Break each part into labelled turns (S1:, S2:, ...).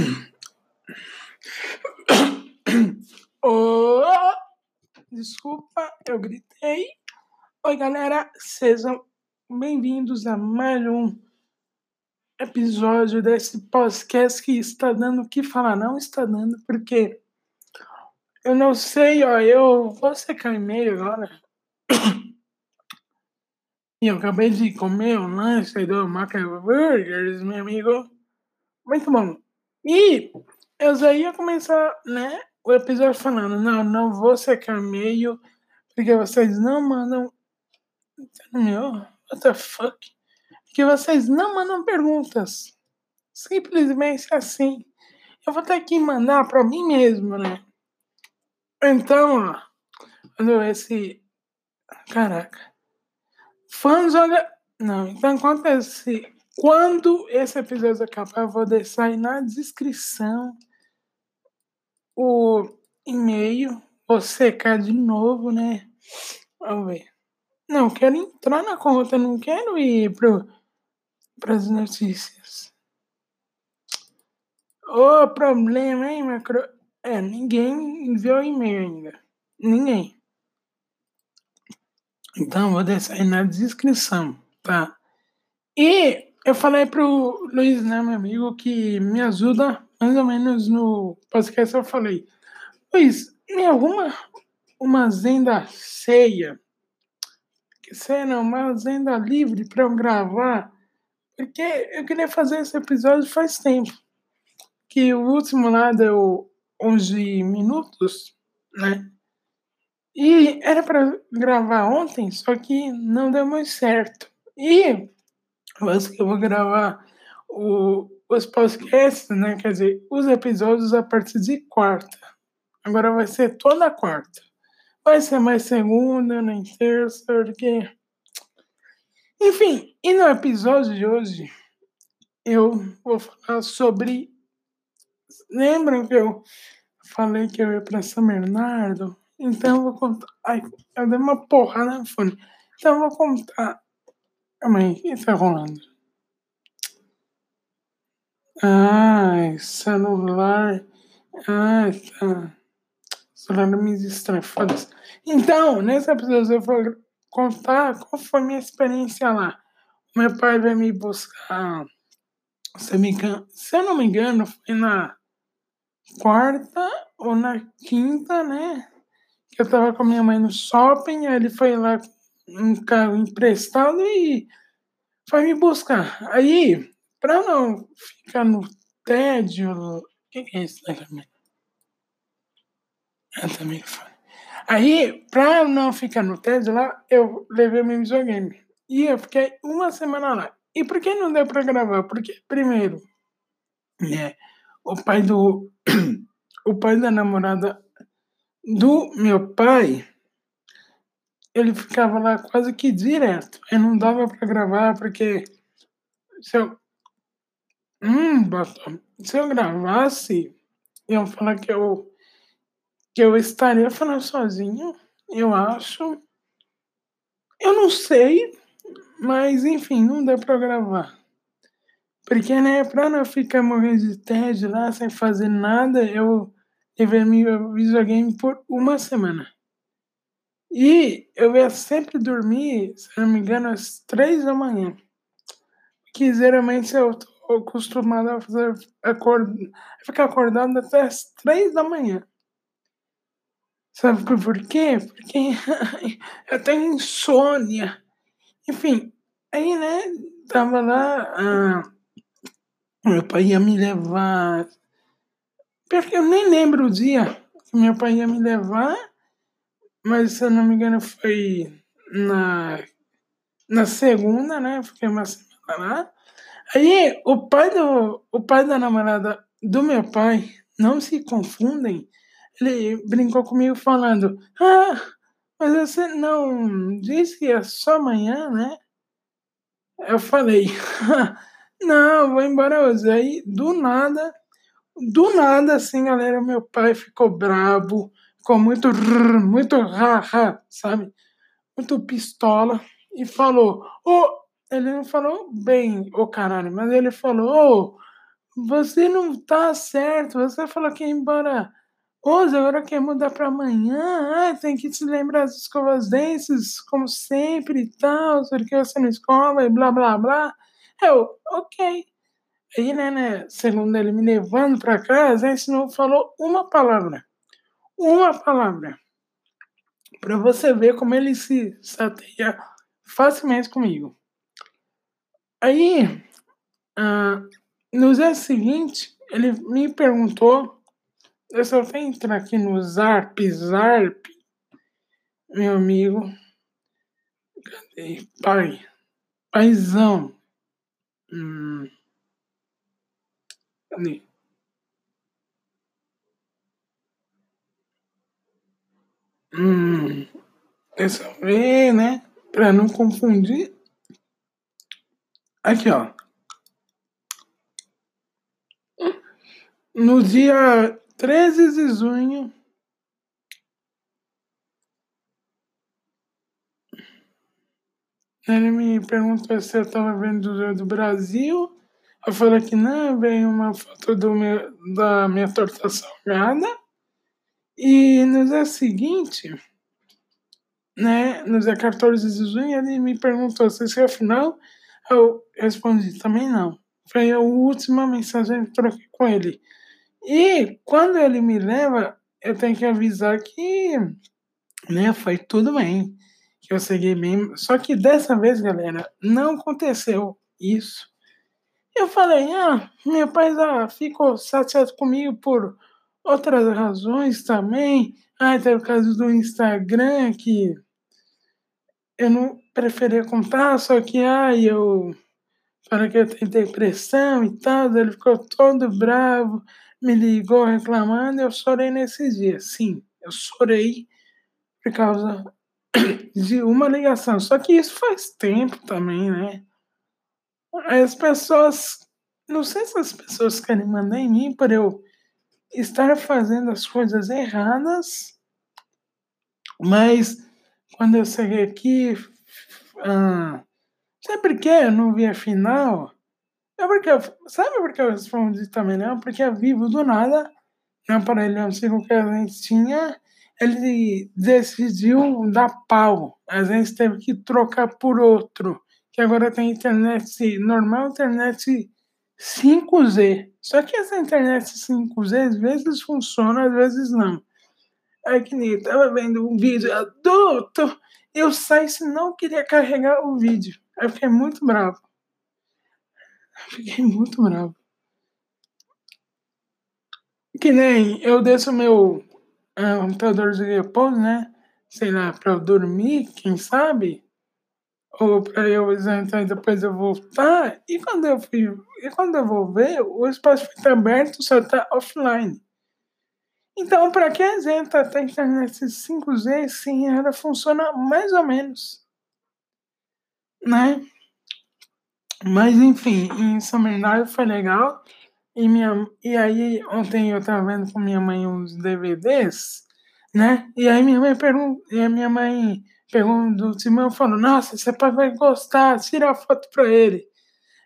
S1: Oh, desculpa, eu gritei. Oi, galera, sejam bem-vindos a mais um episódio desse podcast que está dando o que falar. Não está dando, porque eu não sei, ó, eu vou secar e-mail agora. E eu acabei de comer um lanche do Maca Burgers, meu amigo. Muito bom. E eu já ia começar, né, o episódio falando, não, não vou secar e-mail, porque vocês não mandam. Meu, what the fuck? Porque vocês não mandam perguntas. Simplesmente assim. Eu vou ter que mandar para mim mesmo, né? Então, ó. Quando esse. Caraca. Fãs olha. Não, então acontece. Quando esse episódio acabar, vou deixar aí na descrição o e-mail. Vou secar de novo, né? Vamos ver. Não, quero entrar na conta, não quero ir para as notícias. O problema, hein, macro? É, ninguém enviou e-mail ainda. Ninguém. Então, vou deixar aí na descrição, tá? E eu falei pro Luiz, né, meu amigo, que me ajuda mais ou menos no podcast. Eu falei, Luiz, me arruma uma agenda ceia. Que não, uma agenda livre para eu gravar. Porque eu queria fazer esse episódio faz tempo. Que o último lá deu 11 minutos, né? E era para gravar ontem, só que não deu muito certo. E acho que eu vou gravar o, os podcasts, né? Quer dizer, os episódios a partir de quarta. Agora vai ser toda quarta. Vai ser mais segunda, nem terça, porque. Enfim, e no episódio de hoje eu vou falar sobre. Lembram que eu falei que eu ia para São Bernardo? Então eu vou contar. Ai, eu dei uma porra no fone. Então eu vou contar. Calma aí, o que tá rolando? Ai, celular. Ai, tá. Celular me distrai, foda-se. Então, nesse episódio eu vou contar qual foi minha experiência lá. Meu pai veio me buscar. Se, me, se eu não me engano, foi na quarta ou na quinta, né? eu tava com minha mãe no shopping, aí ele foi lá com um carro emprestado e foi me buscar. Aí, pra não ficar no tédio. O que, é isso né, também? Ah. Aí, pra não ficar no tédio lá, eu levei meu videogame. E eu fiquei uma semana lá. E por que não deu pra gravar? Porque, primeiro, né, o pai do. o pai da namorada do meu pai, ele ficava lá quase que direto. Aí não dava para gravar, porque se eu. Hum, se eu gravasse, iam falar que eu. que eu estaria falando sozinho, eu acho. Eu não sei, mas enfim, não deu para gravar. Porque, né, pra não ficar morrendo de tédio lá sem fazer nada, eu levei meu videogame por uma semana. E eu ia sempre dormir, se não me engano, às três da manhã. Que geralmente eu tô acostumado a fazer acord... ficar acordado até as três da manhã. Sabe por quê? Porque eu tenho insônia. Enfim, aí, né, tava lá, ah, meu pai ia me levar porque eu nem lembro o dia que meu pai ia me levar, mas se eu não me engano foi na, na segunda, né? Fiquei uma semana lá. Aí o pai, do, o pai da namorada do meu pai, não se confundem, ele brincou comigo falando: Ah, mas você não disse que é só amanhã, né? Eu falei: Não, vou embora hoje. Aí do nada do nada, assim, galera, meu pai ficou brabo, ficou muito, muito ha, sabe? Muito pistola e falou, ô, oh, ele não falou bem, ô oh, caralho, mas ele falou, oh, você não tá certo. Você falou que ia embora hoje, agora quer mudar para amanhã. Ah, tem que se lembrar das escovas dentes, como sempre e tal, porque você não escova e blá blá blá. Eu, ok. Aí, né, né, segundo ele me levando para casa, gente não falou uma palavra. Uma palavra. Para você ver como ele se chateia facilmente comigo. Aí, ah, no dia seguinte, ele me perguntou. Eu só vou entrar aqui no Zarp, Zarp, meu amigo. Cadê? Pai. Paizão. Hum. Cadê? Hum. Deixa eu ver, né? Pra não confundir. Aqui, ó. No dia 13 de junho, ele me perguntou se eu estava vendo do Brasil. Eu falei que não, veio uma foto do meu, da minha torta salgada. E no dia seguinte, né, no dia 14 de junho, ele me perguntou se isso afinal eu respondi também não. Foi a última mensagem que troquei com ele. E quando ele me leva, eu tenho que avisar que né, foi tudo bem. Que eu segui bem. Só que dessa vez, galera, não aconteceu isso. Eu falei, ah, meu pai já ficou chateado comigo por outras razões também. Ah, tem o caso do Instagram que eu não preferia contar, só que ah, eu falei que eu tenho depressão e tal, ele ficou todo bravo, me ligou reclamando, eu chorei nesse dia. Sim, eu chorei por causa de uma ligação. Só que isso faz tempo também, né? As pessoas, não sei se as pessoas querem mandar em mim por eu estar fazendo as coisas erradas, mas quando eu cheguei aqui, ah, sabe por que eu não vi a final? É porque, sabe por que eu respondi também não? Porque é vivo do nada, no aparelho antigo que a gente tinha, ele decidiu dar pau. A gente teve que trocar por outro, que agora tem internet normal, internet 5Z. Só que essa internet 5Z às vezes funciona, às vezes não. Aí que nem tava vendo um vídeo adulto, eu saí se não queria carregar o vídeo. Eu fiquei muito bravo. Fiquei muito bravo. Que nem eu desço meu uh, computador de repouso, né? Sei lá, pra eu dormir, quem sabe? Ou pra eu então depois eu voltar. E quando eu fui. E quando eu vou ver, o espaço fica aberto, só tá offline. Então, para que a gente tá internet 5G, sim, ela funciona mais ou menos. Né? Mas enfim, em Bernardo foi legal. E, minha, e aí ontem eu tava vendo com minha mãe uns DVDs, né? E aí minha mãe perguntou, e a minha mãe perguntou do Simão falou, nossa, você vai gostar, tira a foto pra ele.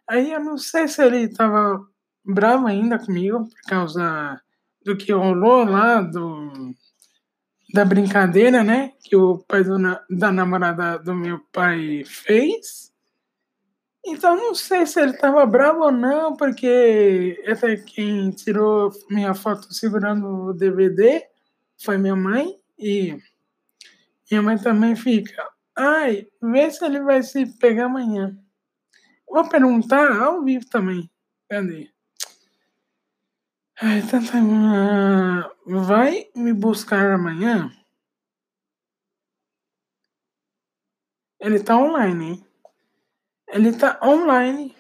S1: Aí eu não sei se ele tava bravo ainda comigo por causa do que rolou lá, do, da brincadeira, né? Que o pai do, da namorada do meu pai fez. Então não sei se ele estava bravo ou não, porque até quem tirou minha foto segurando o DVD foi minha mãe e minha mãe também fica. Ai, vê se ele vai se pegar amanhã. Vou perguntar ao vivo também. Cadê? Ai, tanta. Vai me buscar amanhã? Ele tá online, hein? Ele tá online.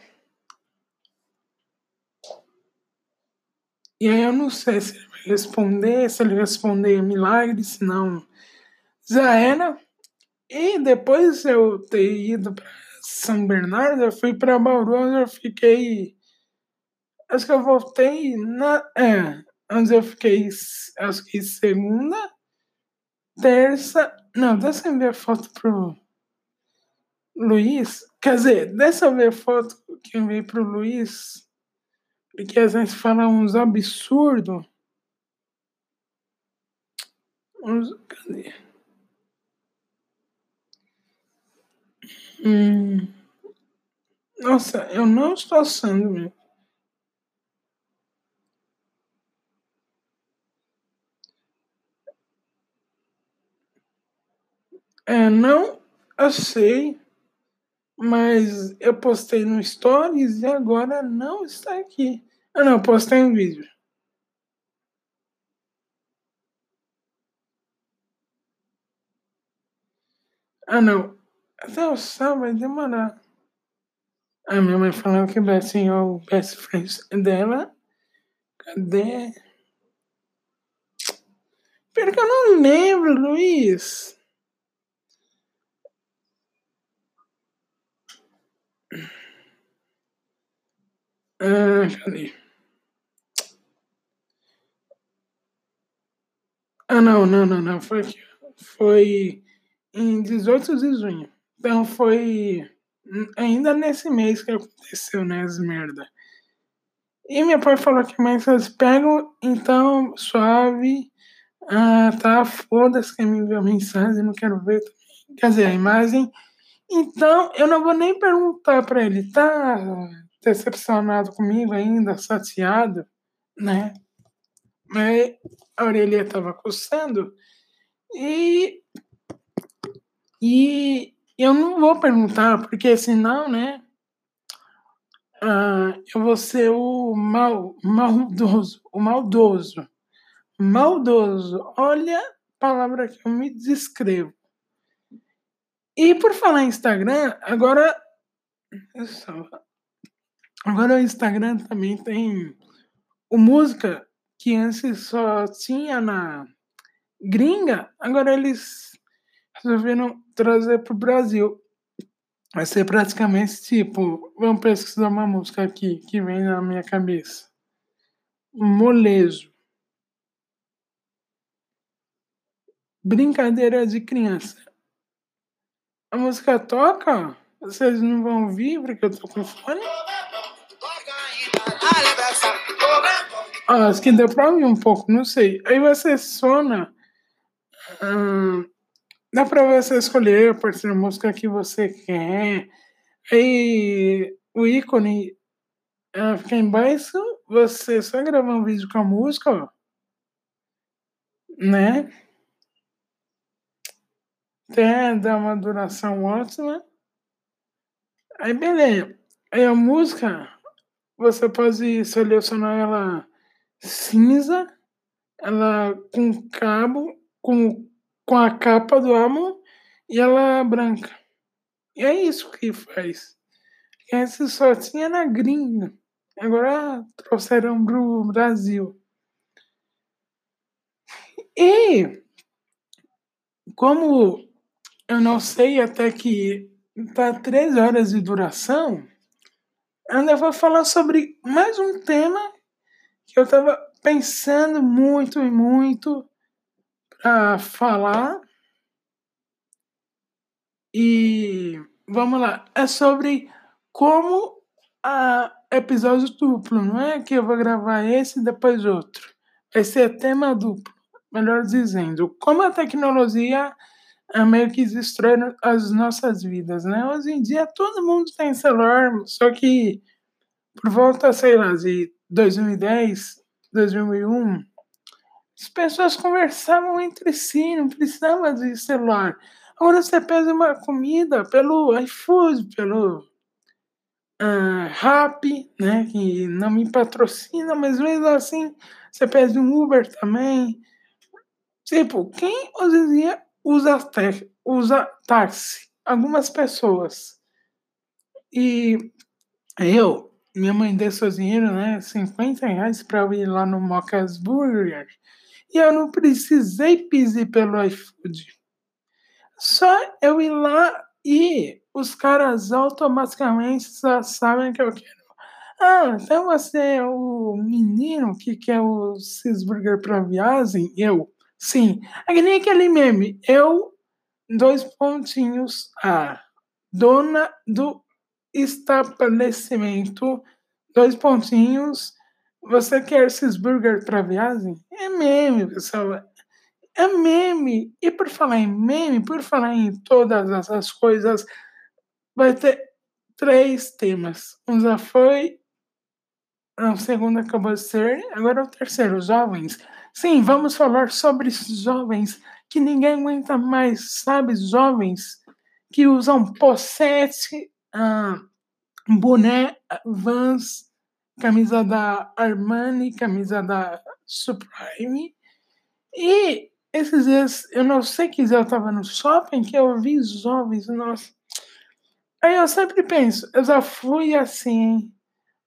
S1: E aí eu não sei se ele vai responder, se ele responder milagre, se não era. E depois de eu ter ido para São Bernardo, eu fui para Bauru, onde eu fiquei. Acho que eu voltei na. É, onde eu fiquei. Acho que segunda, terça. Não, deixa eu ver a foto pro Luiz. Quer dizer, dessa vez foto que eu enviei pro Luiz Porque às vezes fala uns absurdos. Uns. Cadê? Hum. Nossa, eu não estou assando mesmo. É, não, sei, mas eu postei no Stories e agora não está aqui. Ah, não, postei um vídeo. Ah, não. Até o sábado demorar. A minha mãe falou que ser o best friend dela. Cadê? Pera que eu não lembro, Luiz. Ah, cadê? Ah, não, não, não, não. Foi aqui. Foi em 18 de junho. Então foi ainda nesse mês que aconteceu, né, as merda. E meu pai falou que mais vocês pegam, então, suave. Ah, tá, foda-se que me enviou mensagem, não quero ver. Quer dizer, a imagem. Então, eu não vou nem perguntar pra ele, tá decepcionado comigo ainda, chateado, né? Mas a orelha tava coçando e. E eu não vou perguntar, porque senão, né? Ah, eu vou ser o mal, maldoso, o maldoso. Maldoso. Olha a palavra que eu me descrevo. E por falar em Instagram, agora. Agora o Instagram também tem o música que antes só tinha na gringa, agora eles resolveram trazer para o Brasil. Vai ser praticamente tipo, vamos pesquisar uma música aqui que vem na minha cabeça. Molejo. Brincadeira de criança. A música toca, vocês não vão ouvir porque eu tô com fone. Ah, acho que deu pra ouvir um pouco, não sei. Aí você sona. Hum, dá pra você escolher a partir da música que você quer. Aí o ícone uh, fica embaixo, você só gravar um vídeo com a música, né? Até dá uma duração ótima. Aí beleza. Aí a música, você pode selecionar ela cinza, ela com cabo, com, com a capa do álbum e ela é branca. E é isso que faz. Esse só tinha na gringa. Agora trouxeram pro Brasil. E como eu não sei até que tá três horas de duração, ainda vou falar sobre mais um tema que eu estava pensando muito e muito para falar. E vamos lá, é sobre como a episódio duplo, não é que eu vou gravar esse e depois outro. Esse é tema duplo, melhor dizendo, como a tecnologia é meio que destrói as nossas vidas, né? Hoje em dia todo mundo tem celular, só que por volta, sei lá, de 2010, 2001, as pessoas conversavam entre si, não precisava de celular. Agora você pede uma comida pelo iFood, pelo uh, né, que não me patrocina, mas mesmo assim você pede um Uber também. Tipo, quem hoje em dia usa, usa táxi? Algumas pessoas. E eu, minha mãe deu seu dinheiro, né? 50 reais para eu ir lá no Mocas Burger. E eu não precisei pedir pelo iFood. Só eu ir lá e os caras automaticamente já sabem que eu quero. Ah, então você é o menino que quer o cheeseburger para viagem? Eu, sim. É nem aquele meme. Eu, dois pontinhos, a dona do estabelecimento, dois pontinhos, Você quer esses burgers para viagem? É meme, pessoal. É meme. E por falar em meme, por falar em todas essas coisas, vai ter três temas. Um já foi, o segundo acabou de ser, agora é o terceiro, jovens. Sim, vamos falar sobre jovens que ninguém aguenta mais, sabe? Jovens que usam possete, ah, boné, Vans, camisa da Armani, camisa da Supreme. E esses dias, eu não sei que eu tava no shopping, que eu vi jovens, nossa. Aí eu sempre penso, eu já fui assim,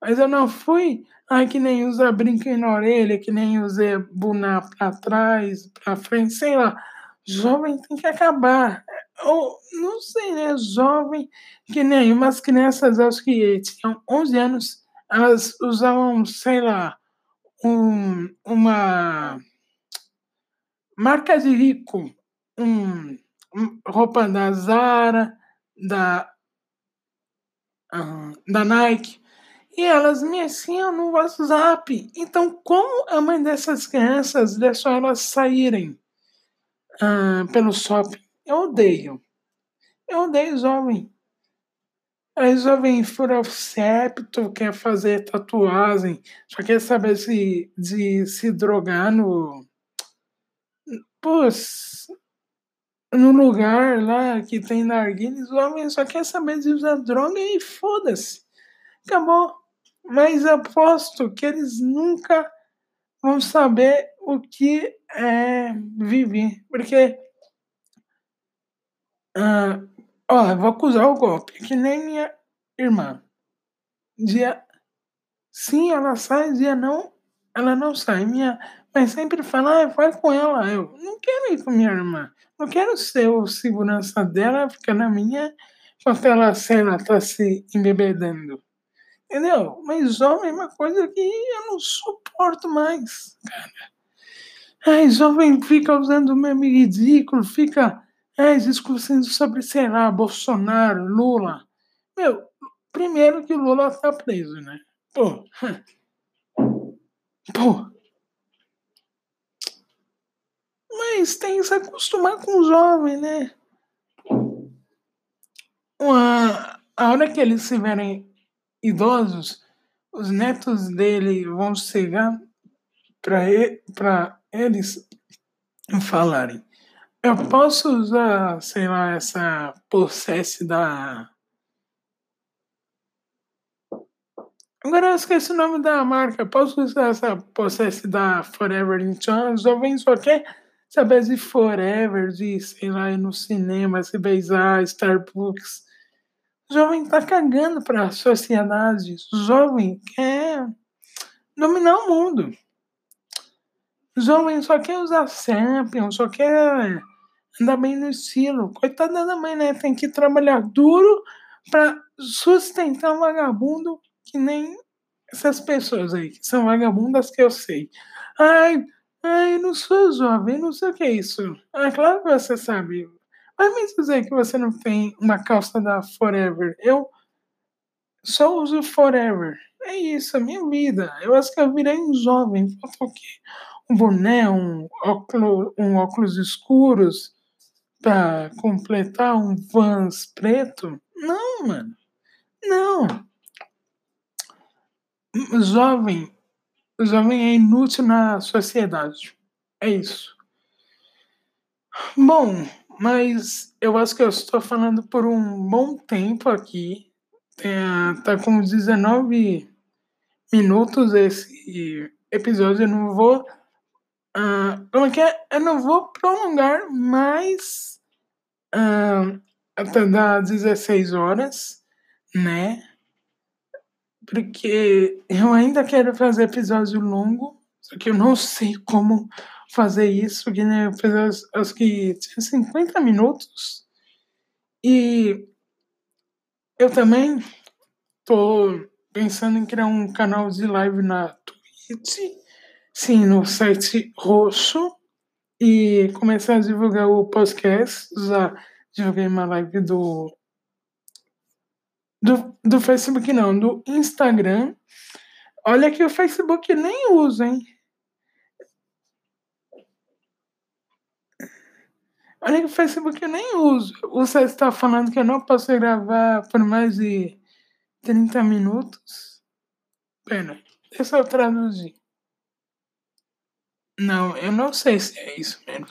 S1: mas eu não fui, ai, que nem usar brinquedo na orelha, que nem usar boné pra trás, pra frente, sei lá. Jovem tem que acabar. Ou, não sei, né? Jovem, que nem umas crianças, acho que tinham 11 anos, elas usavam, sei lá, um, uma marca de rico, um, roupa da Zara, da, da Nike, e elas me ensinam no WhatsApp. Então, como a mãe dessas crianças deixou elas saírem pelo shopping? Eu odeio. Eu odeio jovem. Aí jovem fura o septo, quer fazer tatuagem, só quer saber se, de se drogar no. Pus, no lugar lá que tem narguilha, os homens só quer saber de usar droga e foda-se. Acabou. Mas aposto que eles nunca vão saber o que é viver. Porque. Ah, Ó, eu vou acusar o golpe, que nem minha irmã. Dia sim, ela sai, dia não, ela não sai. Minha mãe sempre fala, ah, vai com ela. Eu não quero ir com minha irmã. Não quero ser o segurança dela, ficar na minha, enquanto ela, sei lá, tá se embebedando. Entendeu? Mas homem é uma coisa que eu não suporto mais, cara. Ai, jovem fica usando o meme ridículo, fica é, discussão sobre, sei lá, Bolsonaro, Lula. Meu, primeiro que o Lula tá preso, né? Pô. Pô. Mas tem que se acostumar com o jovem, né? Uma, a hora que eles se idosos, os netos dele vão chegar para eles falarem eu posso usar, sei lá, essa possesse da. Agora eu esqueci o nome da marca. Posso usar essa possesse da Forever Insurance? Jovem só quer saber de Forever, de, sei lá, ir no cinema, se beijar, Starbucks. Jovem tá cagando pra sociedade. Jovem quer dominar o mundo. O jovem só quer usar Champion, só quer andar bem no estilo. Coitada da mãe, né? Tem que trabalhar duro para sustentar um vagabundo que nem essas pessoas aí, que são vagabundas que eu sei. Ai, ai, não sou jovem, não sei o que é isso. Ah, claro que você sabe. Vai me dizer que você não tem uma calça da Forever. Eu só uso Forever. É isso, a minha vida. Eu acho que eu virei um jovem. Falta o quê? Um boné, um óculos, um óculos escuros, para completar um Vans preto? Não, mano. Não. Jovem, jovem é inútil na sociedade. É isso. Bom, mas eu acho que eu estou falando por um bom tempo aqui. É, tá com 19 minutos esse episódio. Eu não vou. Uh, como é que é? Eu não vou prolongar mais uh, até dar 16 horas, né? Porque eu ainda quero fazer episódio longo, só que eu não sei como fazer isso, porque né, eu fiz acho que tinha 50 minutos. E eu também tô pensando em criar um canal de live na Twitch, sim, no site roxo, e começar a divulgar o podcast. Já divulguei uma live do, do, do Facebook, não, do Instagram. Olha que o Facebook nem usa, hein? Olha que o Facebook eu nem uso. Você está falando que eu não posso gravar por mais de 30 minutos? Pera, deixa eu traduzir. Não, eu não sei se é isso mesmo.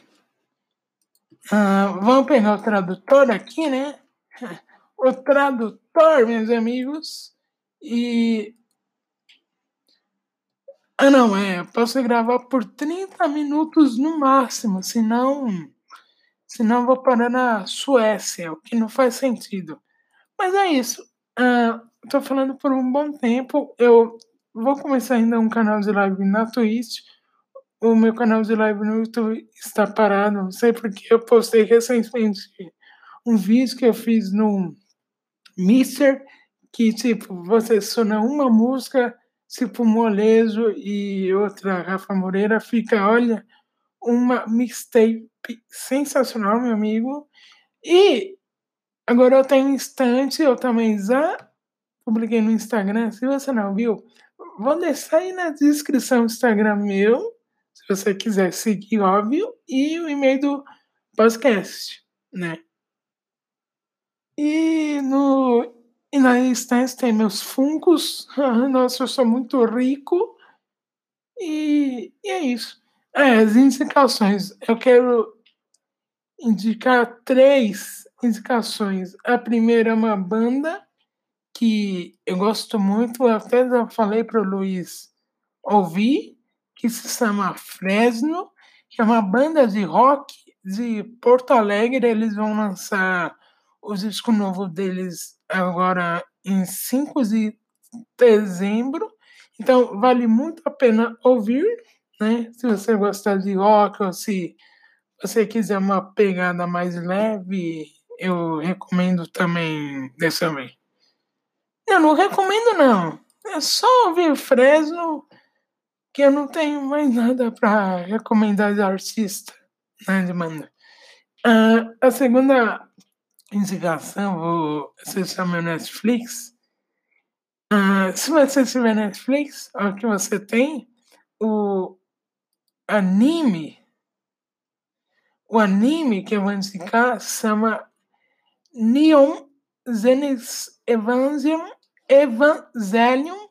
S1: Ah, vamos pegar o tradutor aqui, né? O tradutor, meus amigos. E. Ah, não, é. Posso gravar por 30 minutos no máximo, senão. Senão vou parar na Suécia, o que não faz sentido. Mas é isso. Uh, tô falando por um bom tempo. Eu vou começar ainda um canal de live na Twitch o meu canal de live no YouTube está parado. Não sei porque eu postei recentemente um vídeo que eu fiz no Mister, que tipo, você sona uma música, tipo Molejo e outra Rafa Moreira, fica, olha, uma mixtape sensacional, meu amigo. E agora eu tenho um instante, eu também já publiquei no Instagram. Se você não viu, vou deixar aí na descrição do Instagram meu se você quiser seguir, óbvio, e o e-mail do podcast, né? E no e na estante tem meus funcos. Nossa, eu sou muito rico. E, e é isso. É, as indicações. Eu quero indicar três indicações. A primeira é uma banda que eu gosto muito. Eu até já falei para o Luiz ouvir, que se chama Fresno, que é uma banda de rock de Porto Alegre. Eles vão lançar o disco novo deles agora em 5 de dezembro. Então, vale muito a pena ouvir, né? Se você gostar de rock ou se você quiser uma pegada mais leve, eu recomendo também dessa vez. Eu não recomendo, não. É só ouvir Fresno que eu não tenho mais nada para recomendar de artista na né, demanda. Uh, a segunda indicação se chama Netflix. Uh, se você tiver Netflix, o que você tem, o anime, o anime que eu vou indicar chama Neon Genesis Evangelion, Evangelion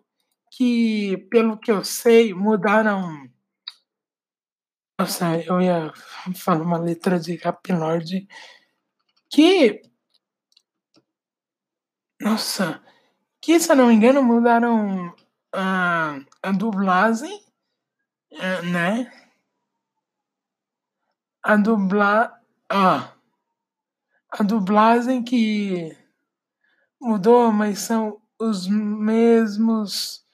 S1: que, pelo que eu sei, mudaram. Nossa, eu ia falar uma letra de Rap Lord que. Nossa, que se eu não me engano mudaram a, a dublagem, é, né? A dubla. Ah, a dublagem que mudou, mas são os mesmos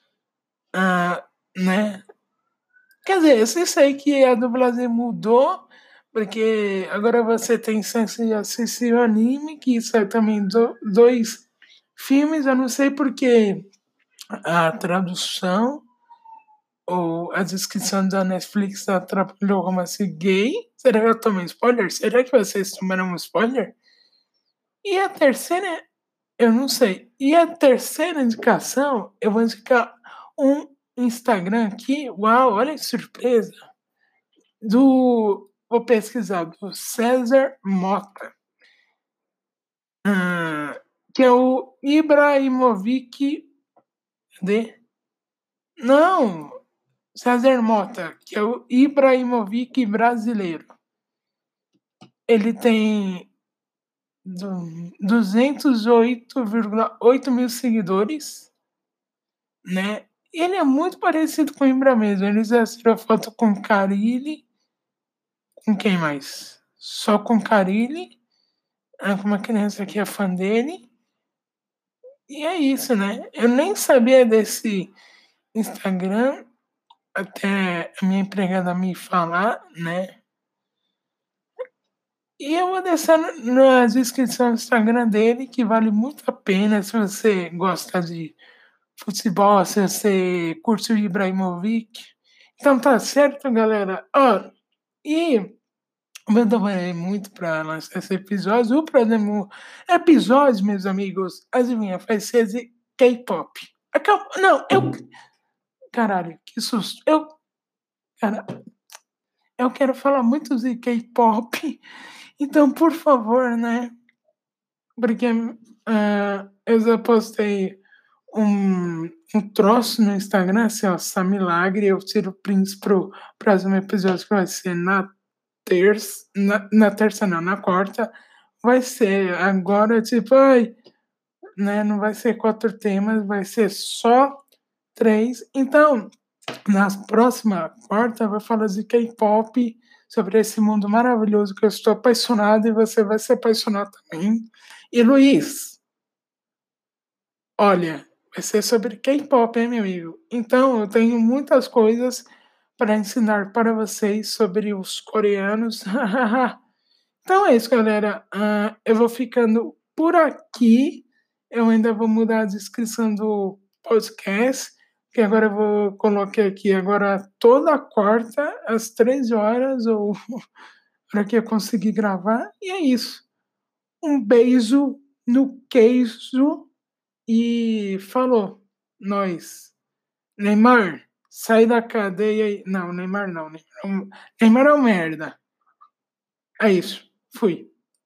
S1: ah, né? Quer dizer, eu sei que a dublagem mudou, porque agora você tem chance de assistir o anime, que isso é também do, dois filmes, eu não sei porque a tradução ou a descrição da Netflix atrapalhou como assim gay. Será que eu tomei spoiler? Será que vocês tomaram um spoiler? E a terceira, eu não sei. E a terceira indicação, eu vou indicar um Instagram aqui, uau, olha que surpresa, do, vou pesquisar, do César Mota, uh, que é o Ibrahimovic de... Não, César Mota, que é o Ibrahimovic brasileiro. Ele tem 208,8 mil seguidores, né? Ele é muito parecido com o Ibra mesmo. Ele já tirou foto com Carilli. Com quem mais? Só com Carilli. Ah, com uma criança que é fã dele. E é isso, né? Eu nem sabia desse Instagram até a minha empregada me falar, né? E eu vou deixar na descrição do Instagram dele, que vale muito a pena se você gosta de futebol, se você curte o Ibrahimovic. Então tá certo, galera. Ó, e eu demorei muito para lançar esse episódio. O próximo episódio, meus amigos, adivinha, vai ser de K-pop. Não, eu. caralho, que susto. Eu, cara, eu quero falar muito de K-pop, então, por favor, né? Porque uh, eu já postei um, um troço no Instagram, assim, ó, essa milagre, eu tiro prints pro próximo episódio que vai ser na terça, na, na terça não, na quarta, vai ser agora, tipo, ai, né, não vai ser quatro temas, vai ser só três. Então, na próxima quarta, vou falar de K-pop, sobre esse mundo maravilhoso que eu estou apaixonado e você vai se apaixonar também. E Luiz, olha, vai ser sobre K-pop, hein, meu amigo? Então, eu tenho muitas coisas para ensinar para vocês sobre os coreanos. então é isso, galera. Uh, eu vou ficando por aqui. Eu ainda vou mudar a descrição do podcast, que agora eu vou colocar aqui agora toda quarta às três horas ou para que eu conseguir gravar. E é isso. Um beijo no queijo e falou. Nós. Neymar, sai da cadeia. Não, Neymar não. Neymar, é um merda. É isso. Fui.